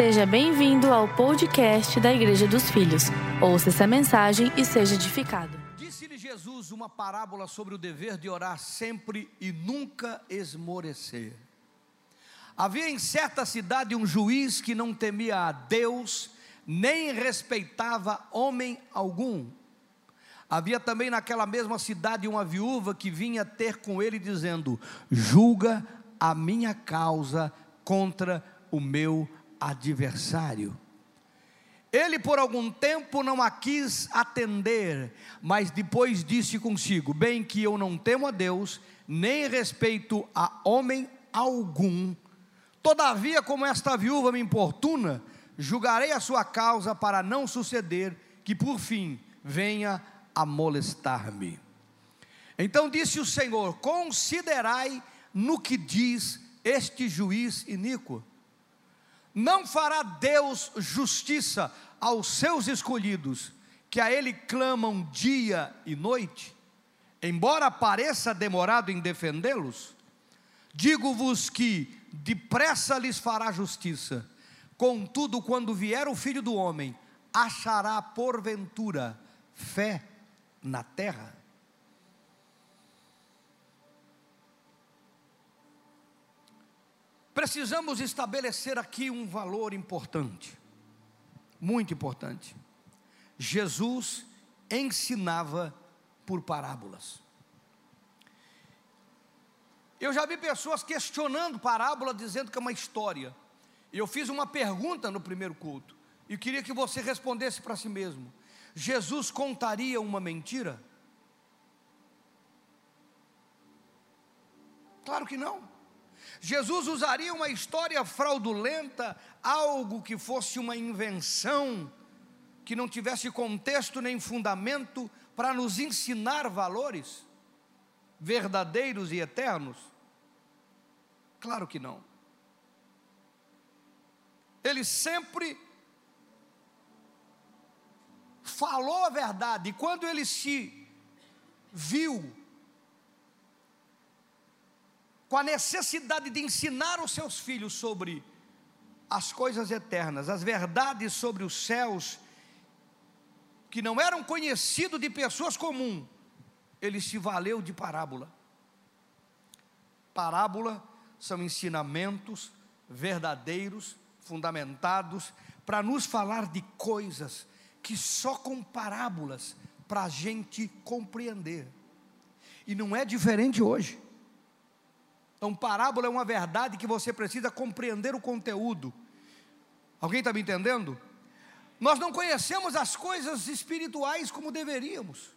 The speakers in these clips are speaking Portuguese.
Seja bem-vindo ao podcast da Igreja dos Filhos. Ouça essa mensagem e seja edificado. Disse-lhe Jesus uma parábola sobre o dever de orar sempre e nunca esmorecer. Havia em certa cidade um juiz que não temia a Deus, nem respeitava homem algum. Havia também naquela mesma cidade uma viúva que vinha ter com ele, dizendo: Julga a minha causa contra o meu adversário. Ele por algum tempo não a quis atender, mas depois disse consigo: Bem que eu não temo a Deus, nem respeito a homem algum. Todavia, como esta viúva me importuna, julgarei a sua causa para não suceder que por fim venha a molestar-me. Então disse o Senhor: Considerai no que diz este juiz iníquo. Não fará Deus justiça aos seus escolhidos, que a Ele clamam dia e noite? Embora pareça demorado em defendê-los, digo-vos que depressa lhes fará justiça. Contudo, quando vier o filho do homem, achará porventura fé na terra? Precisamos estabelecer aqui um valor importante, muito importante. Jesus ensinava por parábolas. Eu já vi pessoas questionando parábola, dizendo que é uma história. Eu fiz uma pergunta no primeiro culto, e queria que você respondesse para si mesmo: Jesus contaria uma mentira? Claro que não. Jesus usaria uma história fraudulenta, algo que fosse uma invenção, que não tivesse contexto nem fundamento, para nos ensinar valores verdadeiros e eternos? Claro que não. Ele sempre falou a verdade, e quando ele se viu com a necessidade de ensinar os seus filhos sobre as coisas eternas, as verdades sobre os céus, que não eram conhecidos de pessoas comuns, ele se valeu de parábola. Parábola são ensinamentos verdadeiros, fundamentados, para nos falar de coisas que só com parábolas para a gente compreender. E não é diferente hoje. Então, parábola é uma verdade que você precisa compreender o conteúdo. Alguém está me entendendo? Nós não conhecemos as coisas espirituais como deveríamos.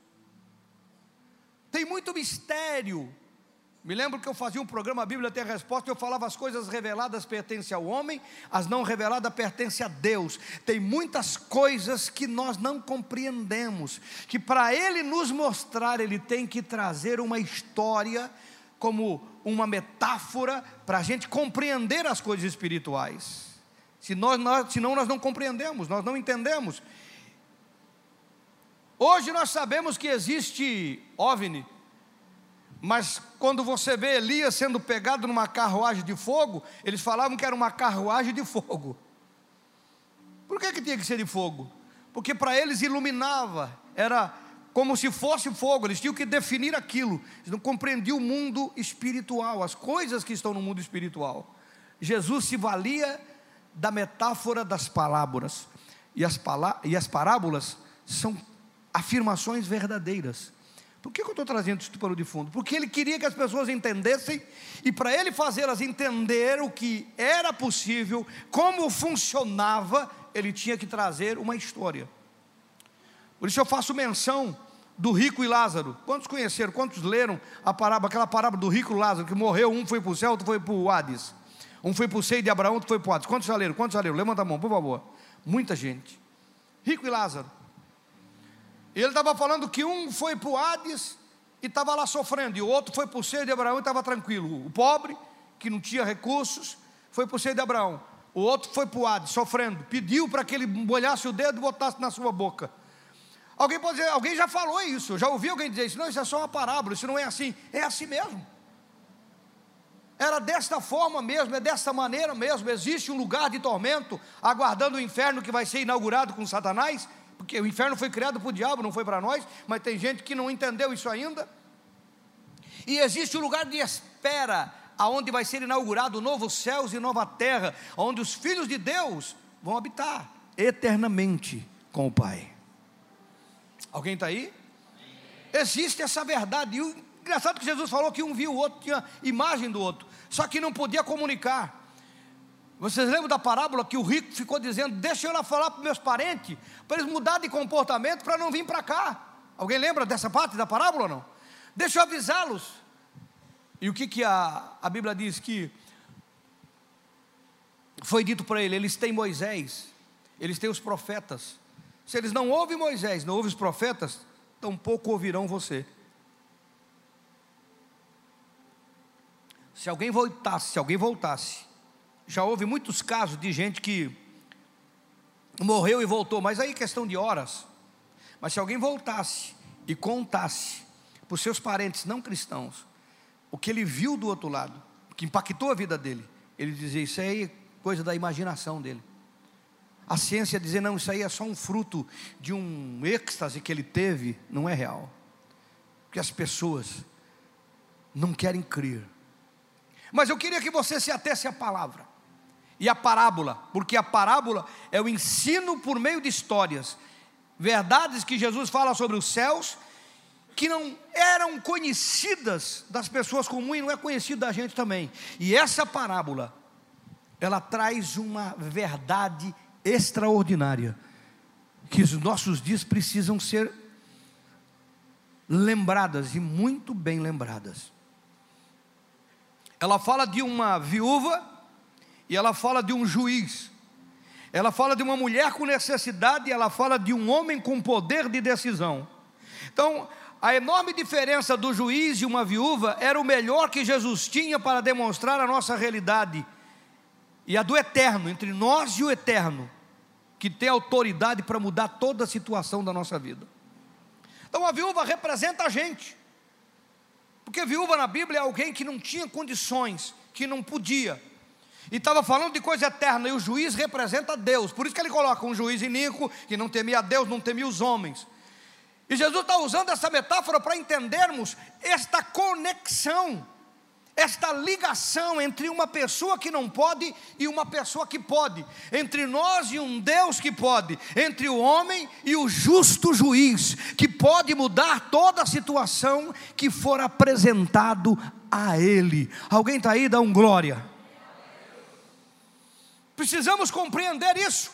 Tem muito mistério. Me lembro que eu fazia um programa Bíblia tem a resposta, eu falava as coisas reveladas pertencem ao homem, as não reveladas pertencem a Deus. Tem muitas coisas que nós não compreendemos, que para ele nos mostrar, ele tem que trazer uma história como uma metáfora para a gente compreender as coisas espirituais. Se nós, nós, senão nós não compreendemos, nós não entendemos. Hoje nós sabemos que existe OVNI, mas quando você vê Elias sendo pegado numa carruagem de fogo, eles falavam que era uma carruagem de fogo. Por que, que tinha que ser de fogo? Porque para eles iluminava, era como se fosse fogo, eles tinham que definir aquilo, eles não compreendiam o mundo espiritual, as coisas que estão no mundo espiritual. Jesus se valia da metáfora das palavras, e as, e as parábolas são afirmações verdadeiras. Por que eu estou trazendo isso para o de fundo? Porque ele queria que as pessoas entendessem, e para ele fazê-las entender o que era possível, como funcionava, ele tinha que trazer uma história. Por isso eu faço menção do rico e Lázaro. Quantos conheceram, quantos leram a parábola, aquela parábola do rico e Lázaro, que morreu, um foi para o céu, outro foi para o Hades. Um foi para o seio de Abraão, outro foi para o Hades. Quantos já leram? Quantos já leram? Levanta a mão, por favor. Muita gente. Rico e Lázaro. Ele estava falando que um foi para o Hades e estava lá sofrendo, e o outro foi para o seio de Abraão e estava tranquilo. O pobre, que não tinha recursos, foi para o seio de Abraão. O outro foi para o Hades, sofrendo. Pediu para que ele molhasse o dedo e botasse na sua boca. Alguém pode dizer, alguém já falou isso, já ouviu alguém dizer isso? Não, isso é só uma parábola, isso não é assim. É assim mesmo. Era desta forma mesmo, é desta maneira mesmo. Existe um lugar de tormento aguardando o inferno que vai ser inaugurado com Satanás, porque o inferno foi criado para o diabo, não foi para nós, mas tem gente que não entendeu isso ainda. E existe um lugar de espera, aonde vai ser inaugurado novos céus e nova terra, onde os filhos de Deus vão habitar eternamente com o Pai. Alguém está aí? Existe essa verdade. E o engraçado é que Jesus falou que um viu o outro, tinha imagem do outro, só que não podia comunicar. Vocês lembram da parábola que o rico ficou dizendo: Deixa eu lá falar para meus parentes, para eles mudar de comportamento, para não vir para cá. Alguém lembra dessa parte da parábola ou não? Deixa eu avisá-los. E o que, que a, a Bíblia diz? Que foi dito para ele: eles têm Moisés, eles têm os profetas. Se eles não ouvem Moisés, não ouvem os profetas, tampouco ouvirão você. Se alguém voltasse, se alguém voltasse, já houve muitos casos de gente que morreu e voltou, mas aí questão de horas. Mas se alguém voltasse e contasse para os seus parentes não cristãos o que ele viu do outro lado, o que impactou a vida dele, ele dizia: Isso aí é coisa da imaginação dele. A ciência dizer, não, isso aí é só um fruto de um êxtase que ele teve, não é real. Porque as pessoas não querem crer. Mas eu queria que você se atesse à palavra e à parábola, porque a parábola é o ensino por meio de histórias, verdades que Jesus fala sobre os céus, que não eram conhecidas das pessoas comuns não é conhecido da gente também. E essa parábola, ela traz uma verdade extraordinária, que os nossos dias precisam ser lembradas e muito bem lembradas. Ela fala de uma viúva e ela fala de um juiz. Ela fala de uma mulher com necessidade e ela fala de um homem com poder de decisão. Então, a enorme diferença do juiz e uma viúva era o melhor que Jesus tinha para demonstrar a nossa realidade e a do eterno, entre nós e o eterno, que tem autoridade para mudar toda a situação da nossa vida. Então a viúva representa a gente, porque viúva na Bíblia é alguém que não tinha condições, que não podia, e estava falando de coisa eterna, e o juiz representa Deus, por isso que ele coloca um juiz iníquo, que não temia Deus, não temia os homens. E Jesus está usando essa metáfora para entendermos esta conexão esta ligação entre uma pessoa que não pode e uma pessoa que pode, entre nós e um Deus que pode, entre o homem e o justo juiz, que pode mudar toda a situação que for apresentado a Ele. Alguém está aí? Dá um glória. Precisamos compreender isso.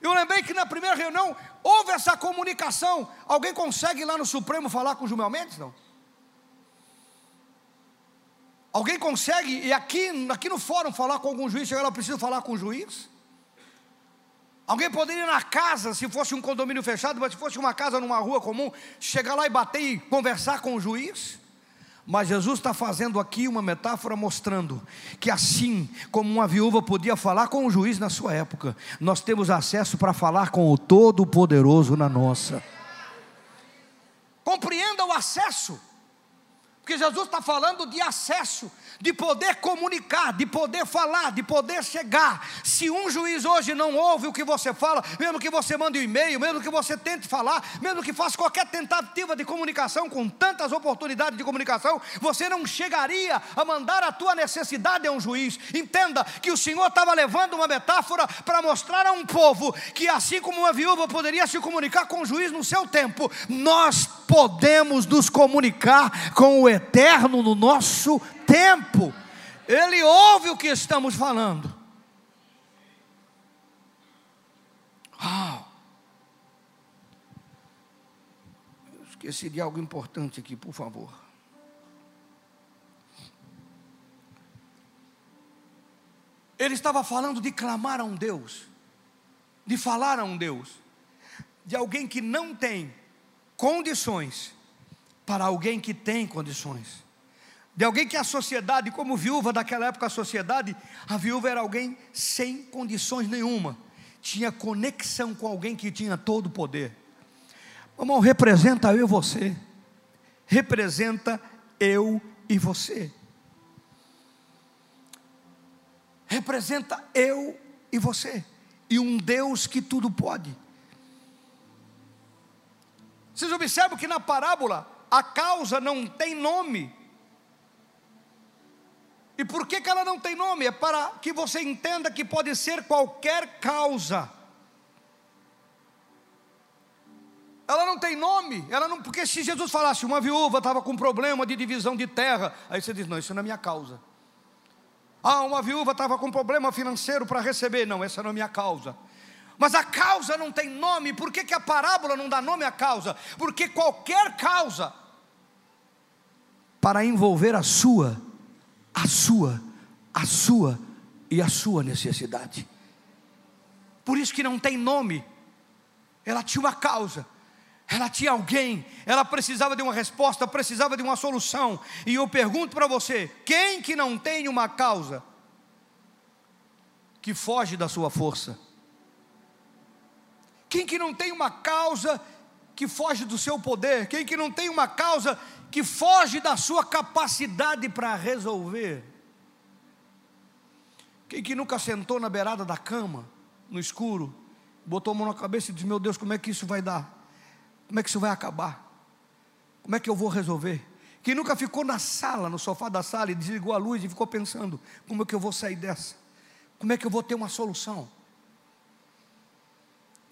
Eu lembrei que na primeira reunião houve essa comunicação. Alguém consegue ir lá no Supremo falar com o Gilmar Mendes? Não? Alguém consegue, e aqui, aqui no fórum, falar com algum juiz, chegar lá, preciso falar com o juiz? Alguém poderia ir na casa, se fosse um condomínio fechado, mas se fosse uma casa numa rua comum, chegar lá e bater e conversar com o juiz? Mas Jesus está fazendo aqui uma metáfora mostrando que assim como uma viúva podia falar com o juiz na sua época, nós temos acesso para falar com o Todo-Poderoso na nossa. Compreenda o acesso. Porque Jesus está falando de acesso, de poder comunicar, de poder falar, de poder chegar. Se um juiz hoje não ouve o que você fala, mesmo que você mande um e-mail, mesmo que você tente falar, mesmo que faça qualquer tentativa de comunicação com tantas oportunidades de comunicação, você não chegaria a mandar a tua necessidade a um juiz. Entenda que o Senhor estava levando uma metáfora para mostrar a um povo que assim como uma viúva poderia se comunicar com o juiz no seu tempo, nós podemos nos comunicar com o eterno no nosso tempo. Ele ouve o que estamos falando. Uau. Esqueci de algo importante aqui, por favor. Ele estava falando de clamar a um Deus, de falar a um Deus, de alguém que não tem condições para alguém que tem condições. De alguém que a sociedade, como viúva daquela época, a sociedade, a viúva era alguém sem condições nenhuma, tinha conexão com alguém que tinha todo o poder. Irmão, representa eu e você, representa eu e você. representa eu e você, e um Deus que tudo pode. Vocês observam que na parábola a causa não tem nome. E por que, que ela não tem nome? É para que você entenda que pode ser qualquer causa. Ela não tem nome, ela não, porque se Jesus falasse uma viúva estava com problema de divisão de terra, aí você diz: não, isso não é minha causa. Ah, uma viúva estava com problema financeiro para receber, não, essa não é minha causa. Mas a causa não tem nome, por que, que a parábola não dá nome à causa? Porque qualquer causa, para envolver a sua, a sua, a sua e a sua necessidade. Por isso que não tem nome, ela tinha uma causa. Ela tinha alguém, ela precisava de uma resposta, precisava de uma solução. E eu pergunto para você: quem que não tem uma causa que foge da sua força? Quem que não tem uma causa que foge do seu poder? Quem que não tem uma causa que foge da sua capacidade para resolver? Quem que nunca sentou na beirada da cama, no escuro, botou a mão na cabeça e disse: Meu Deus, como é que isso vai dar? Como é que isso vai acabar? Como é que eu vou resolver? Quem nunca ficou na sala, no sofá da sala e desligou a luz e ficou pensando: como é que eu vou sair dessa? Como é que eu vou ter uma solução?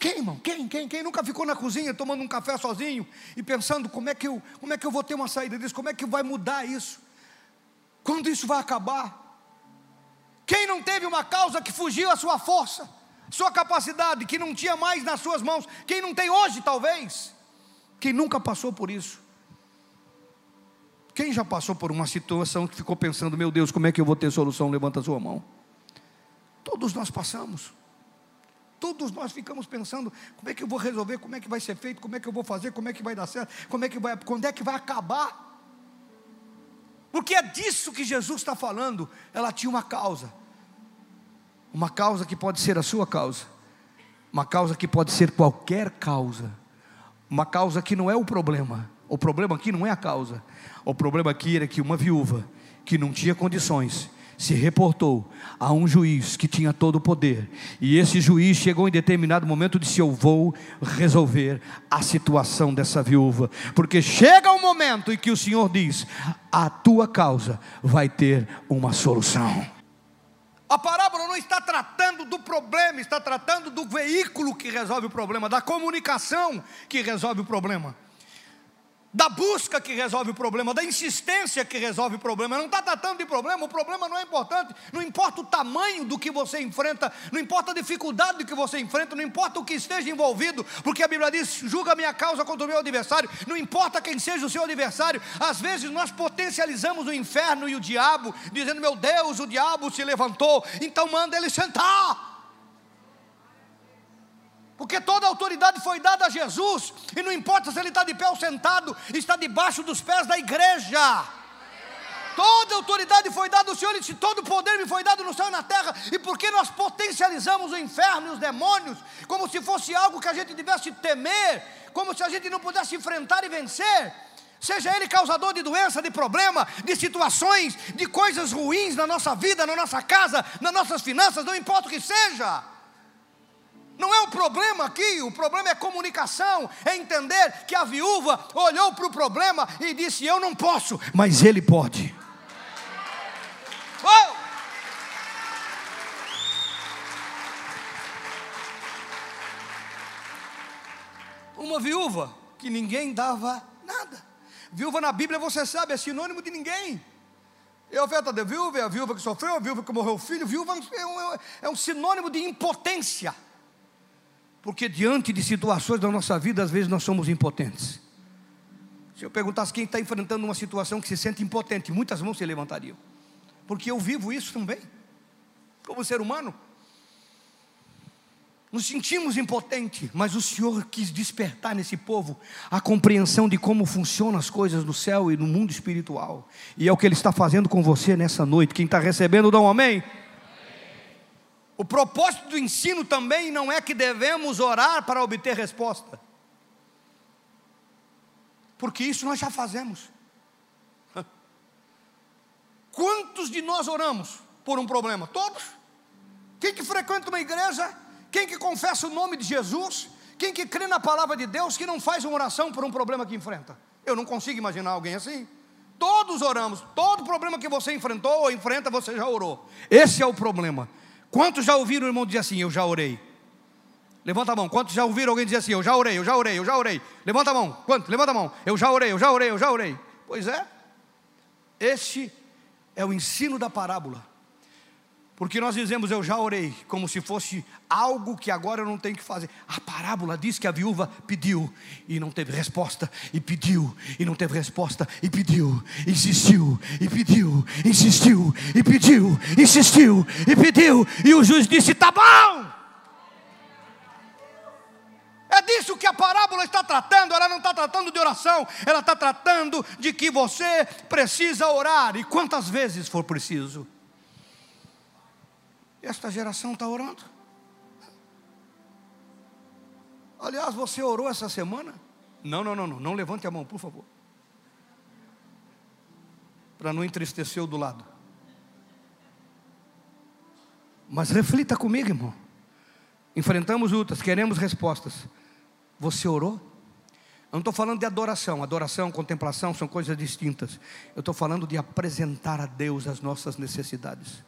Quem, irmão? Quem? Quem? Quem nunca ficou na cozinha tomando um café sozinho e pensando como é que eu, como é que eu vou ter uma saída disso? Como é que vai mudar isso? Quando isso vai acabar? Quem não teve uma causa que fugiu à sua força, sua capacidade, que não tinha mais nas suas mãos? Quem não tem hoje, talvez? Quem nunca passou por isso? Quem já passou por uma situação que ficou pensando, meu Deus, como é que eu vou ter solução? Levanta a sua mão. Todos nós passamos. Todos nós ficamos pensando, como é que eu vou resolver, como é que vai ser feito, como é que eu vou fazer, como é que vai dar certo, como é que vai, quando é que vai acabar? Porque é disso que Jesus está falando. Ela tinha uma causa. Uma causa que pode ser a sua causa. Uma causa que pode ser qualquer causa uma causa que não é o problema. O problema aqui não é a causa. O problema aqui era que uma viúva que não tinha condições se reportou a um juiz que tinha todo o poder. E esse juiz chegou em determinado momento e disse: Eu vou resolver a situação dessa viúva. Porque chega um momento em que o Senhor diz: A tua causa vai ter uma solução. A parábola não está tratando do problema, está tratando do veículo que resolve o problema, da comunicação que resolve o problema da busca que resolve o problema, da insistência que resolve o problema. Não está tratando de problema, o problema não é importante. Não importa o tamanho do que você enfrenta, não importa a dificuldade que você enfrenta, não importa o que esteja envolvido, porque a Bíblia diz: julga a minha causa contra o meu adversário. Não importa quem seja o seu adversário. Às vezes nós potencializamos o inferno e o diabo, dizendo: meu Deus, o diabo se levantou, então manda ele sentar porque toda autoridade foi dada a Jesus, e não importa se ele está de pé ou sentado, está debaixo dos pés da igreja. Toda autoridade foi dada ao Senhor, e Todo poder me foi dado no céu e na terra. E por que nós potencializamos o inferno e os demônios, como se fosse algo que a gente devesse temer, como se a gente não pudesse enfrentar e vencer? Seja ele causador de doença, de problema, de situações, de coisas ruins na nossa vida, na nossa casa, nas nossas finanças, não importa o que seja. Não é o problema aqui, o problema é comunicação, é entender que a viúva olhou para o problema e disse: Eu não posso, mas ele pode. Oh! Uma viúva que ninguém dava nada. Viúva na Bíblia, você sabe, é sinônimo de ninguém. É a oferta de viúva, é a viúva que sofreu, é a viúva que morreu o filho. Viúva é um, é um sinônimo de impotência. Porque diante de situações da nossa vida, às vezes nós somos impotentes. Se eu perguntasse quem está enfrentando uma situação que se sente impotente, muitas mãos se levantariam. Porque eu vivo isso também, como ser humano. Nos sentimos impotentes, mas o Senhor quis despertar nesse povo a compreensão de como funcionam as coisas do céu e no mundo espiritual. E é o que Ele está fazendo com você nessa noite. Quem está recebendo, dá um amém. O propósito do ensino também não é que devemos orar para obter resposta, porque isso nós já fazemos. Quantos de nós oramos por um problema? Todos. Quem que frequenta uma igreja, quem que confessa o nome de Jesus, quem que crê na palavra de Deus, que não faz uma oração por um problema que enfrenta? Eu não consigo imaginar alguém assim. Todos oramos, todo problema que você enfrentou ou enfrenta, você já orou. Esse é o problema. Quantos já ouviram o irmão dizer assim: Eu já orei? Levanta a mão. Quantos já ouviram alguém dizer assim: Eu já orei, eu já orei, eu já orei? Levanta a mão. Quantos? Levanta a mão. Eu já orei, eu já orei, eu já orei. Pois é. Este é o ensino da parábola. Porque nós dizemos eu já orei, como se fosse algo que agora eu não tenho que fazer. A parábola diz que a viúva pediu e não teve resposta, e pediu e não teve resposta, e pediu, insistiu, e pediu, insistiu, e pediu, insistiu, e pediu, e o juiz disse: tá bom. É disso que a parábola está tratando. Ela não está tratando de oração, ela está tratando de que você precisa orar, e quantas vezes for preciso. Esta geração está orando. Aliás, você orou essa semana? Não, não, não, não. Não levante a mão, por favor. Para não entristecer o do lado. Mas reflita comigo, irmão. Enfrentamos lutas, queremos respostas. Você orou? Eu não estou falando de adoração. Adoração, contemplação são coisas distintas. Eu estou falando de apresentar a Deus as nossas necessidades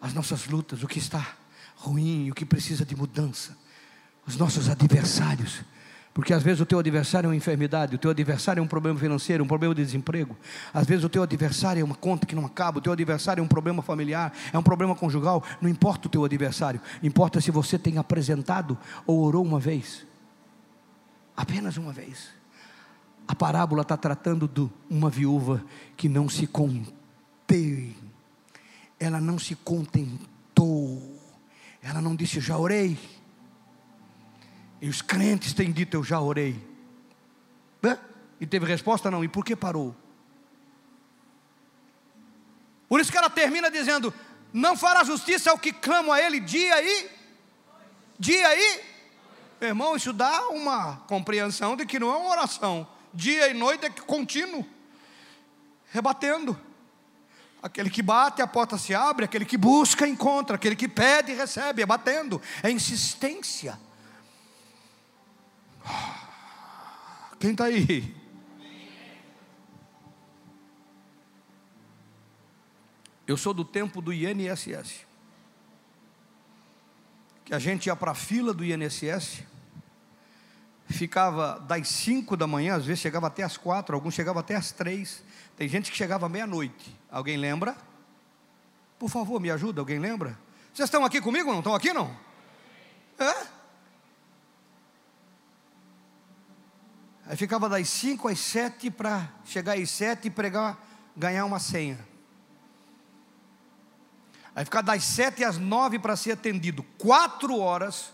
as nossas lutas, o que está ruim, o que precisa de mudança, os nossos adversários. Porque às vezes o teu adversário é uma enfermidade, o teu adversário é um problema financeiro, um problema de desemprego. Às vezes o teu adversário é uma conta que não acaba, o teu adversário é um problema familiar, é um problema conjugal. Não importa o teu adversário, importa se você tem apresentado ou orou uma vez. Apenas uma vez. A parábola está tratando de uma viúva que não se conteve ela não se contentou, ela não disse, já orei. E os crentes têm dito, eu já orei. E teve resposta? Não. E por que parou? Por isso que ela termina dizendo: Não fará justiça ao que clama a Ele dia e dia e. Irmão, isso dá uma compreensão de que não é uma oração. Dia e noite é contínuo, rebatendo. Aquele que bate, a porta se abre, aquele que busca, encontra, aquele que pede, recebe, é batendo, é insistência. Quem está aí? Eu sou do tempo do INSS. Que a gente ia para a fila do INSS, ficava das 5 da manhã, às vezes chegava até as 4, alguns chegavam até as 3 tem gente que chegava meia-noite. Alguém lembra? Por favor, me ajuda, alguém lembra? Vocês estão aqui comigo não? Estão aqui não? É? Aí ficava das 5 às 7 para chegar às 7 e pregar, ganhar uma senha. Aí ficava das 7 às 9 para ser atendido. Quatro horas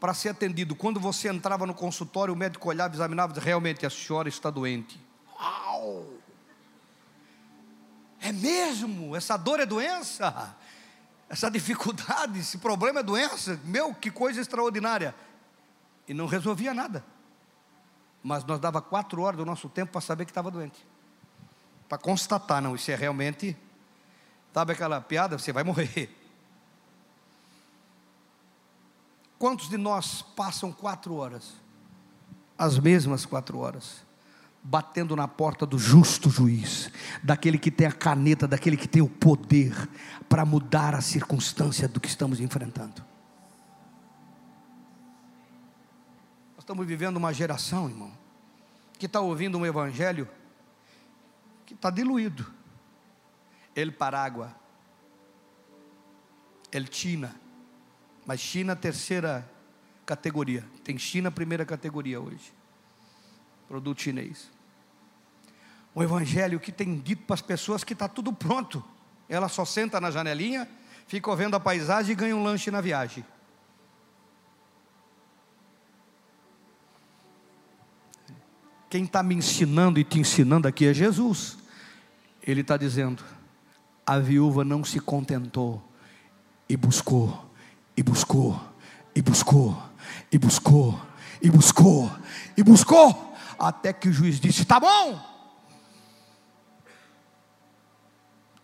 para ser atendido. Quando você entrava no consultório, o médico olhava, examinava, realmente a senhora está doente. Uau! É mesmo? Essa dor é doença? Essa dificuldade, esse problema é doença? Meu, que coisa extraordinária. E não resolvia nada. Mas nós dava quatro horas do nosso tempo para saber que estava doente. Para constatar, não, isso é realmente. Sabe aquela piada? Você vai morrer. Quantos de nós passam quatro horas? As mesmas quatro horas batendo na porta do justo juiz, daquele que tem a caneta, daquele que tem o poder para mudar a circunstância do que estamos enfrentando. Nós estamos vivendo uma geração, irmão, que está ouvindo um evangelho que está diluído. El Parágua, El China, mas China terceira categoria, tem China primeira categoria hoje produto chinês. Um evangelho que tem dito para as pessoas que está tudo pronto. Ela só senta na janelinha, fica vendo a paisagem e ganha um lanche na viagem. Quem está me ensinando e te ensinando aqui é Jesus. Ele está dizendo: a viúva não se contentou e buscou, e buscou, e buscou, e buscou, e buscou, e buscou até que o juiz disse: Tá bom,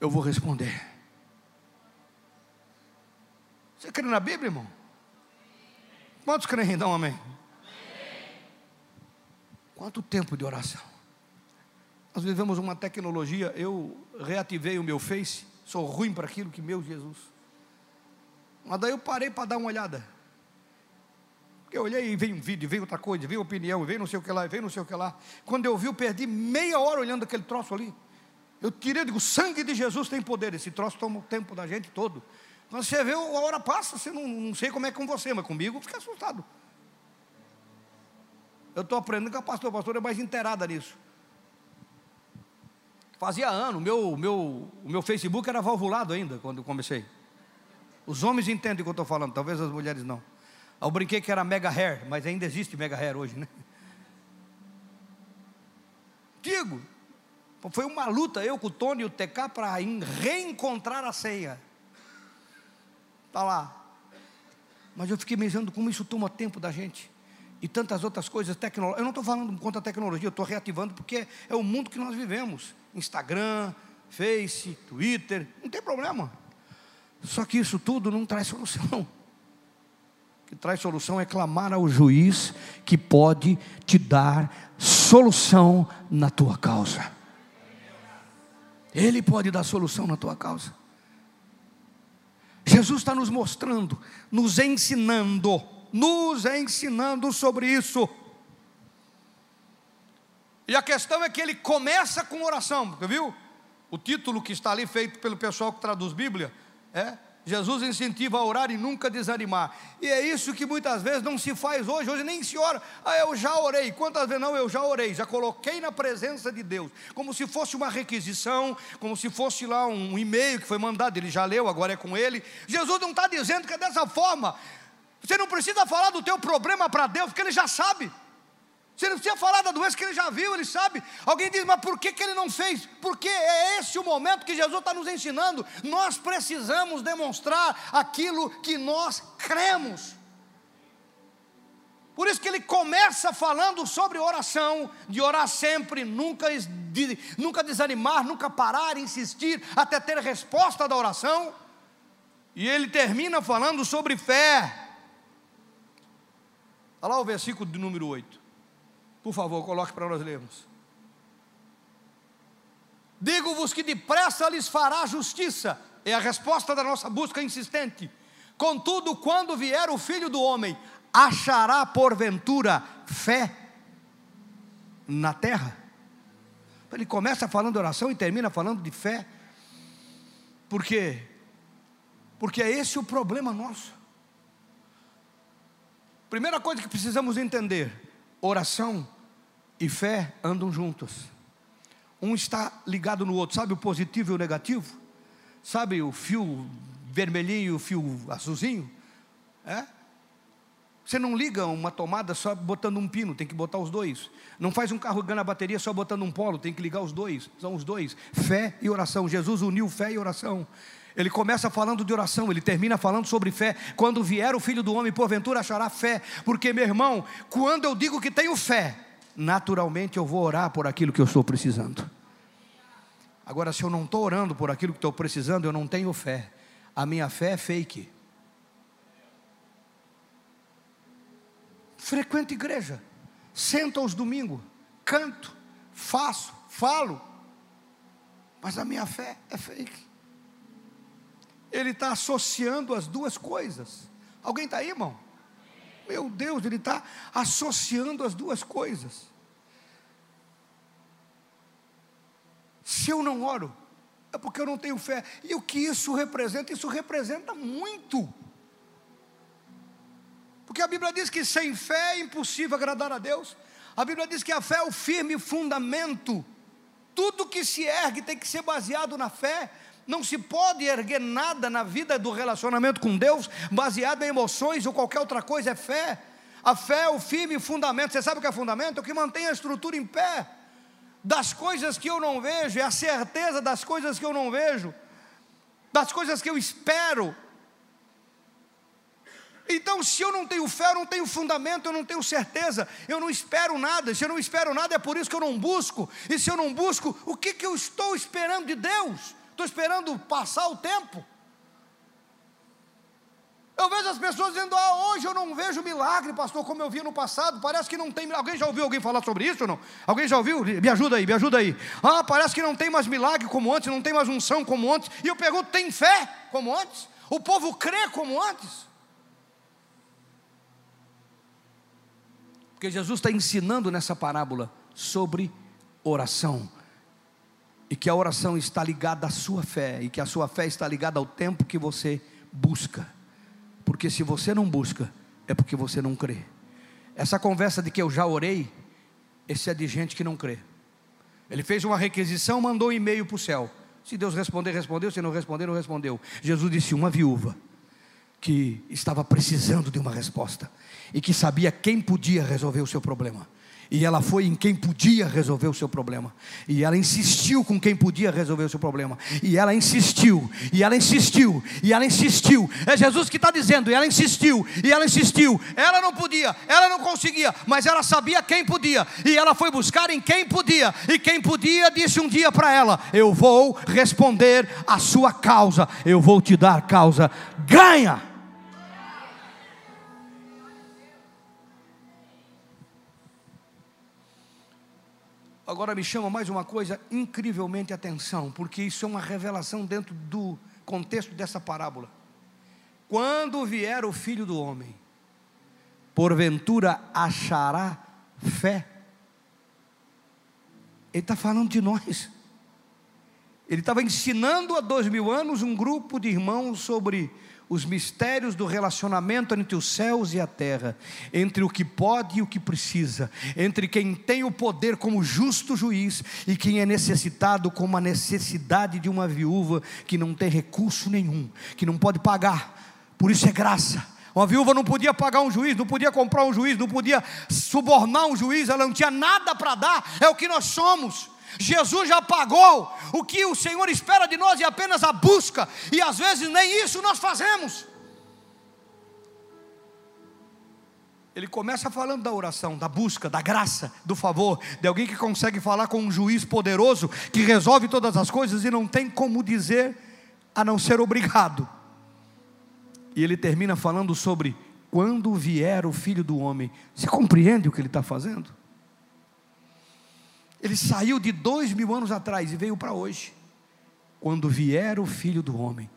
eu vou responder. Você crê na Bíblia, irmão? Quantos creem? Então, amém. Quanto tempo de oração? Nós vivemos uma tecnologia, eu reativei o meu Face, sou ruim para aquilo que meu Jesus. Mas daí eu parei para dar uma olhada. Eu olhei e veio um vídeo, veio outra coisa, veio opinião, veio não sei o que lá, veio não sei o que lá. Quando eu vi, eu perdi meia hora olhando aquele troço ali. Eu tirei, eu digo, o sangue de Jesus tem poder. Esse troço toma o tempo da gente todo. Quando você vê, a hora passa, você não, não sei como é com você, mas comigo fica assustado. Eu estou aprendendo com a pastora, a pastora é mais inteirada nisso. Fazia ano, meu, meu, o meu Facebook era valvulado ainda quando eu comecei. Os homens entendem o que eu estou falando, talvez as mulheres não. Eu brinquei que era mega hair, mas ainda existe mega hair hoje, né? Digo, foi uma luta eu com o Tony e o TK para reencontrar a senha. Está lá. Mas eu fiquei pensando como isso toma tempo da gente. E tantas outras coisas tecnológicas. Eu não estou falando contra a tecnologia, eu estou reativando porque é o mundo que nós vivemos. Instagram, Face, Twitter, não tem problema. Só que isso tudo não traz solução que traz solução é clamar ao juiz que pode te dar solução na tua causa. Ele pode dar solução na tua causa. Jesus está nos mostrando, nos ensinando, nos ensinando sobre isso. E a questão é que ele começa com oração, viu? O título que está ali feito pelo pessoal que traduz Bíblia é Jesus incentiva a orar e nunca desanimar. E é isso que muitas vezes não se faz hoje. Hoje nem se ora. Ah, eu já orei. Quantas vezes não? Eu já orei. Já coloquei na presença de Deus. Como se fosse uma requisição. Como se fosse lá um e-mail que foi mandado. Ele já leu, agora é com ele. Jesus não está dizendo que é dessa forma. Você não precisa falar do teu problema para Deus, porque Ele já sabe. Você não precisa falar da doença que ele já viu, ele sabe. Alguém diz, mas por que, que ele não fez? Porque é esse o momento que Jesus está nos ensinando. Nós precisamos demonstrar aquilo que nós cremos. Por isso que ele começa falando sobre oração, de orar sempre, nunca, de, nunca desanimar, nunca parar, insistir, até ter resposta da oração. E ele termina falando sobre fé. Olha lá o versículo de número 8. Por favor, coloque para nós lermos. Digo-vos que depressa lhes fará justiça, é a resposta da nossa busca insistente. Contudo, quando vier o filho do homem, achará porventura fé na terra? Ele começa falando oração e termina falando de fé. Por quê? Porque é esse o problema nosso. Primeira coisa que precisamos entender: oração e fé andam juntos. Um está ligado no outro, sabe o positivo e o negativo? Sabe o fio vermelhinho e o fio azulzinho? É? Você não liga uma tomada só botando um pino, tem que botar os dois. Não faz um carro ganhando a bateria só botando um polo, tem que ligar os dois. São os dois. Fé e oração. Jesus uniu fé e oração. Ele começa falando de oração, ele termina falando sobre fé. Quando vier o filho do homem, porventura achará fé. Porque, meu irmão, quando eu digo que tenho fé, naturalmente eu vou orar por aquilo que eu estou precisando. Agora, se eu não estou orando por aquilo que estou precisando, eu não tenho fé. A minha fé é fake. Frequento igreja, sento aos domingos, canto, faço, falo, mas a minha fé é fake. Ele está associando as duas coisas. Alguém está aí, irmão? Meu Deus, ele está associando as duas coisas. Se eu não oro, é porque eu não tenho fé. E o que isso representa? Isso representa muito. Porque a Bíblia diz que sem fé é impossível agradar a Deus. A Bíblia diz que a fé é o firme fundamento. Tudo que se ergue tem que ser baseado na fé. Não se pode erguer nada na vida do relacionamento com Deus baseado em emoções ou qualquer outra coisa, é fé. A fé é o firme fundamento. Você sabe o que é fundamento? É o que mantém a estrutura em pé. Das coisas que eu não vejo, é a certeza das coisas que eu não vejo, das coisas que eu espero. Então, se eu não tenho fé, eu não tenho fundamento, eu não tenho certeza, eu não espero nada. Se eu não espero nada, é por isso que eu não busco. E se eu não busco, o que, que eu estou esperando de Deus? Estou esperando passar o tempo. Eu vejo as pessoas dizendo: Ah, hoje eu não vejo milagre, pastor, como eu vi no passado. Parece que não tem. Alguém já ouviu alguém falar sobre isso ou não? Alguém já ouviu? Me ajuda aí, me ajuda aí. Ah, parece que não tem mais milagre como antes, não tem mais unção como antes. E eu pergunto: tem fé como antes? O povo crê como antes? Porque Jesus está ensinando nessa parábola sobre oração. E que a oração está ligada à sua fé, e que a sua fé está ligada ao tempo que você busca. Porque se você não busca, é porque você não crê. Essa conversa de que eu já orei, esse é de gente que não crê. Ele fez uma requisição, mandou um e-mail para o céu. Se Deus responder, respondeu. Se não responder, não respondeu. Jesus disse: Uma viúva que estava precisando de uma resposta e que sabia quem podia resolver o seu problema. E ela foi em quem podia resolver o seu problema. E ela insistiu com quem podia resolver o seu problema. E ela insistiu, e ela insistiu, e ela insistiu. É Jesus que está dizendo, e ela insistiu, e ela insistiu. Ela não podia, ela não conseguia, mas ela sabia quem podia. E ela foi buscar em quem podia. E quem podia disse um dia para ela: Eu vou responder a sua causa, eu vou te dar causa. Ganha! Agora me chama mais uma coisa incrivelmente atenção, porque isso é uma revelação dentro do contexto dessa parábola. Quando vier o filho do homem, porventura achará fé. Ele está falando de nós. Ele estava ensinando há dois mil anos um grupo de irmãos sobre os mistérios do relacionamento entre os céus e a terra, entre o que pode e o que precisa, entre quem tem o poder como justo juiz e quem é necessitado como a necessidade de uma viúva que não tem recurso nenhum, que não pode pagar, por isso é graça. Uma viúva não podia pagar um juiz, não podia comprar um juiz, não podia subornar um juiz, ela não tinha nada para dar, é o que nós somos. Jesus já pagou. O que o Senhor espera de nós é apenas a busca, e às vezes nem isso nós fazemos. Ele começa falando da oração, da busca, da graça, do favor, de alguém que consegue falar com um juiz poderoso que resolve todas as coisas e não tem como dizer a não ser obrigado. E ele termina falando sobre quando vier o filho do homem. Você compreende o que ele está fazendo? Ele saiu de dois mil anos atrás e veio para hoje. Quando vier o filho do homem,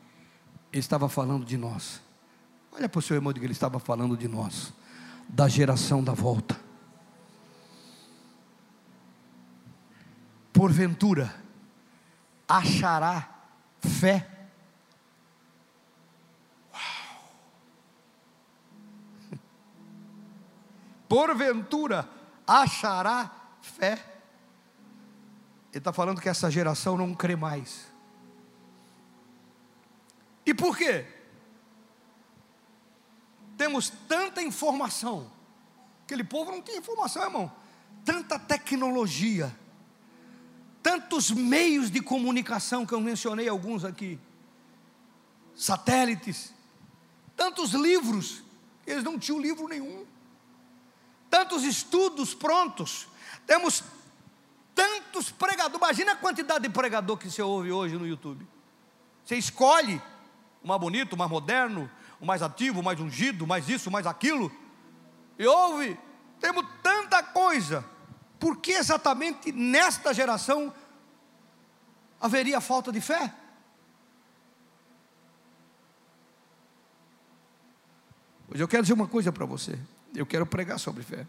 ele estava falando de nós. Olha para o seu irmão que ele estava falando de nós, da geração da volta. Porventura, achará fé. Uau. Porventura, achará fé. Ele está falando que essa geração não crê mais. E por quê? Temos tanta informação. Aquele povo não tinha informação, irmão. Tanta tecnologia. Tantos meios de comunicação que eu mencionei alguns aqui. Satélites. Tantos livros. Eles não tinham livro nenhum. Tantos estudos prontos. Temos tantos pregadores. Imagina a quantidade de pregador que você ouve hoje no YouTube. Você escolhe o mais bonito, o mais moderno, o mais ativo, o mais ungido, mais isso, mais aquilo. E ouve, temos tanta coisa. Por que exatamente nesta geração haveria falta de fé? Hoje eu quero dizer uma coisa para você. Eu quero pregar sobre fé.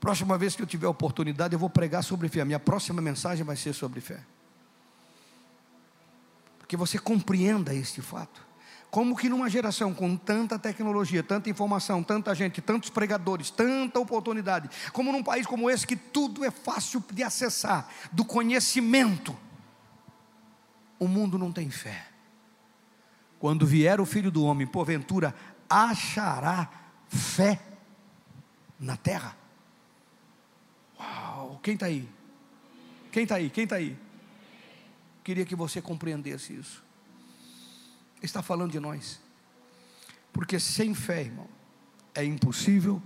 Próxima vez que eu tiver oportunidade, eu vou pregar sobre fé. A minha próxima mensagem vai ser sobre fé. Que você compreenda este fato. Como que numa geração com tanta tecnologia, tanta informação, tanta gente, tantos pregadores, tanta oportunidade, como num país como esse que tudo é fácil de acessar, do conhecimento, o mundo não tem fé. Quando vier o filho do homem, porventura achará fé na terra. Uau, quem está aí? Quem está aí? Quem está aí? Queria que você compreendesse isso. está falando de nós. Porque sem fé, irmão, é impossível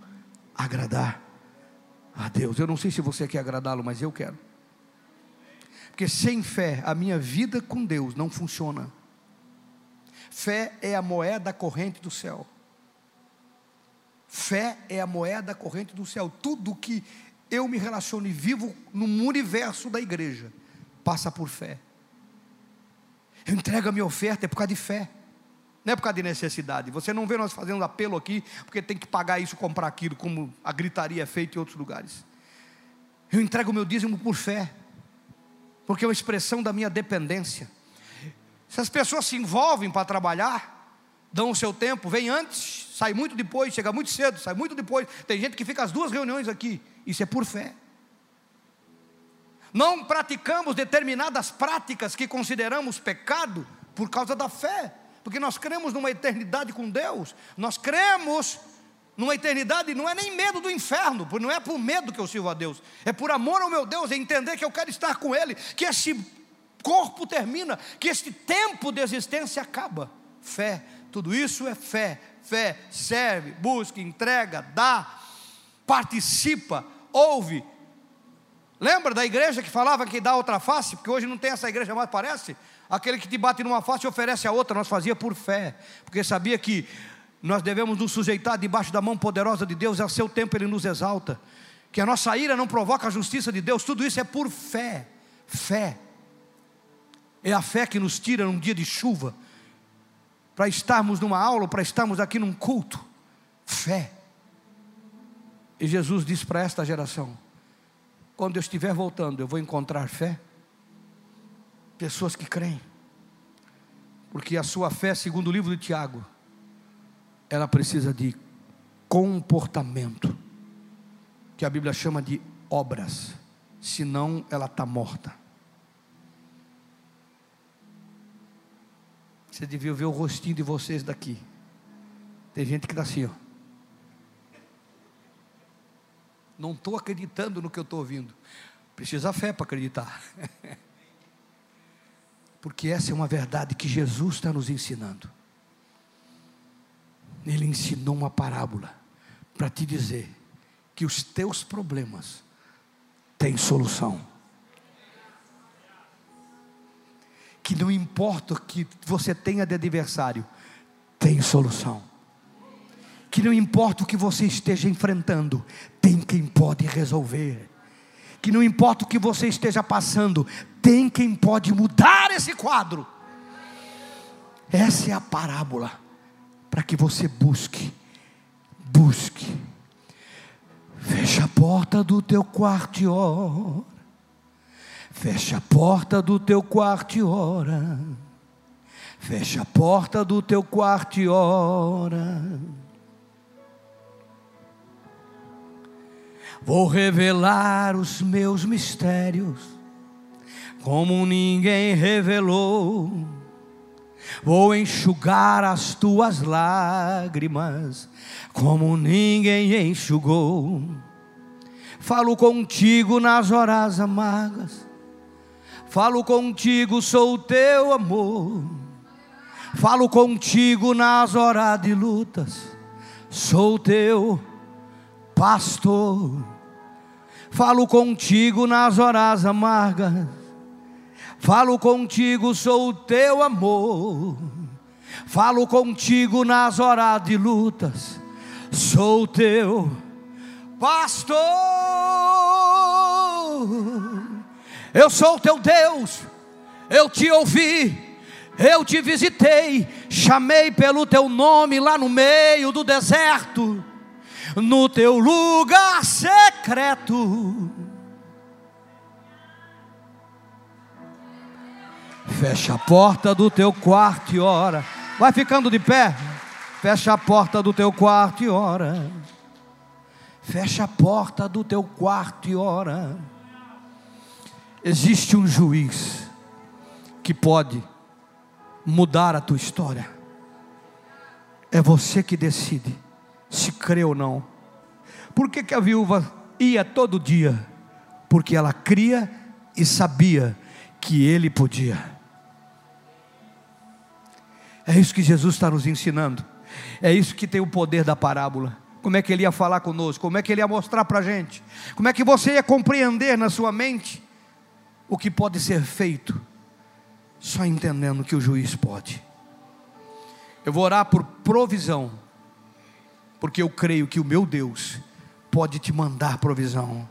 agradar a Deus. Eu não sei se você quer agradá-lo, mas eu quero. Porque sem fé, a minha vida com Deus não funciona. Fé é a moeda corrente do céu. Fé é a moeda corrente do céu. Tudo que eu me relaciono e vivo no universo da igreja passa por fé. Eu entrego a minha oferta é por causa de fé. Não é por causa de necessidade. Você não vê nós fazendo apelo aqui, porque tem que pagar isso, comprar aquilo, como a gritaria é feita em outros lugares. Eu entrego o meu dízimo por fé, porque é uma expressão da minha dependência. Se as pessoas se envolvem para trabalhar, dão o seu tempo, vem antes, sai muito depois, chega muito cedo, sai muito depois. Tem gente que fica as duas reuniões aqui. Isso é por fé. Não praticamos determinadas práticas que consideramos pecado por causa da fé porque nós cremos numa eternidade com Deus, nós cremos numa eternidade, não é nem medo do inferno, não é por medo que eu sirvo a Deus, é por amor ao meu Deus, é entender que eu quero estar com Ele, que esse corpo termina, que este tempo de existência acaba. Fé, tudo isso é fé, fé, serve, busca, entrega, dá, participa, ouve. Lembra da igreja que falava que dá outra face? Porque hoje não tem essa igreja mais, parece? Aquele que te bate numa face e oferece a outra, nós fazia por fé, porque sabia que nós devemos nos sujeitar debaixo da mão poderosa de Deus, a seu tempo Ele nos exalta. Que a nossa ira não provoca a justiça de Deus, tudo isso é por fé. Fé. É a fé que nos tira num dia de chuva, para estarmos numa aula, para estarmos aqui num culto. Fé. E Jesus disse para esta geração: quando eu estiver voltando, eu vou encontrar fé pessoas que creem, porque a sua fé, segundo o livro de Tiago, ela precisa de comportamento, que a Bíblia chama de obras, senão ela está morta. Você devia ver o rostinho de vocês daqui. Tem gente que está assim, ó. Não estou acreditando no que eu estou ouvindo. Precisa fé para acreditar. porque essa é uma verdade que Jesus está nos ensinando. Ele ensinou uma parábola para te dizer que os teus problemas têm solução. Que não importa o que você tenha de adversário, tem solução. Que não importa o que você esteja enfrentando, tem quem pode resolver que não importa o que você esteja passando, tem quem pode mudar esse quadro. Essa é a parábola para que você busque, busque. Fecha a porta do teu quarto e ora. Fecha a porta do teu quarto e ora. Fecha a porta do teu quarto e ora. Vou revelar os meus mistérios, como ninguém revelou. Vou enxugar as tuas lágrimas, como ninguém enxugou. Falo contigo nas horas amargas, falo contigo, sou teu amor. Falo contigo nas horas de lutas, sou teu pastor. Falo contigo nas horas amargas. Falo contigo, sou o teu amor. Falo contigo nas horas de lutas. Sou o teu pastor. Eu sou o teu Deus. Eu te ouvi. Eu te visitei, chamei pelo teu nome lá no meio do deserto no teu lugar secreto. Fecha a porta do teu quarto e ora. Vai ficando de pé. Fecha a porta do teu quarto e ora. Fecha a porta do teu quarto e ora. Existe um juiz que pode mudar a tua história. É você que decide se crê ou não. Por que, que a viúva ia todo dia? Porque ela cria e sabia que ele podia. É isso que Jesus está nos ensinando. É isso que tem o poder da parábola. Como é que ele ia falar conosco? Como é que ele ia mostrar para a gente? Como é que você ia compreender na sua mente o que pode ser feito? Só entendendo que o juiz pode. Eu vou orar por provisão, porque eu creio que o meu Deus pode te mandar provisão.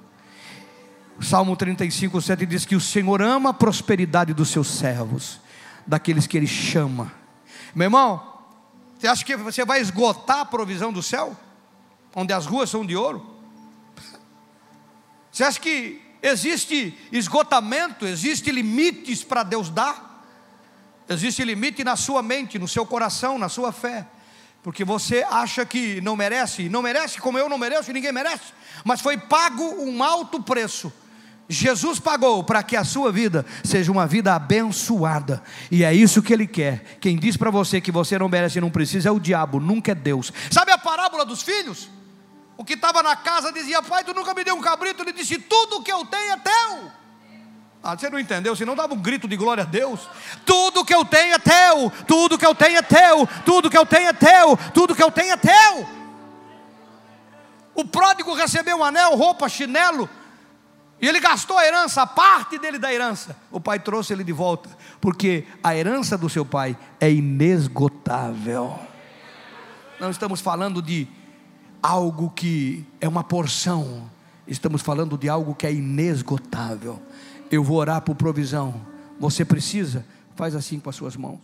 Salmo 35, 7 diz que o Senhor ama a prosperidade dos seus servos, daqueles que Ele chama. Meu irmão, você acha que você vai esgotar a provisão do céu? Onde as ruas são de ouro? Você acha que existe esgotamento, existe limites para Deus dar? Existe limite na sua mente, no seu coração, na sua fé. Porque você acha que não merece, não merece como eu não mereço ninguém merece, mas foi pago um alto preço Jesus pagou para que a sua vida seja uma vida abençoada, e é isso que Ele quer. Quem diz para você que você não merece e não precisa é o diabo, nunca é Deus. Sabe a parábola dos filhos? O que estava na casa dizia: Pai, tu nunca me deu um cabrito. Ele disse: Tudo que eu tenho é teu. Ah, você não entendeu? Se não dava um grito de glória a Deus. Tudo que eu tenho é teu, tudo que eu tenho é teu, tudo que eu tenho é teu, tudo que eu tenho é teu. O pródigo recebeu um anel, roupa, chinelo. E ele gastou a herança, a parte dele da herança. O pai trouxe ele de volta, porque a herança do seu pai é inesgotável. Não estamos falando de algo que é uma porção, estamos falando de algo que é inesgotável. Eu vou orar por provisão. Você precisa? Faz assim com as suas mãos.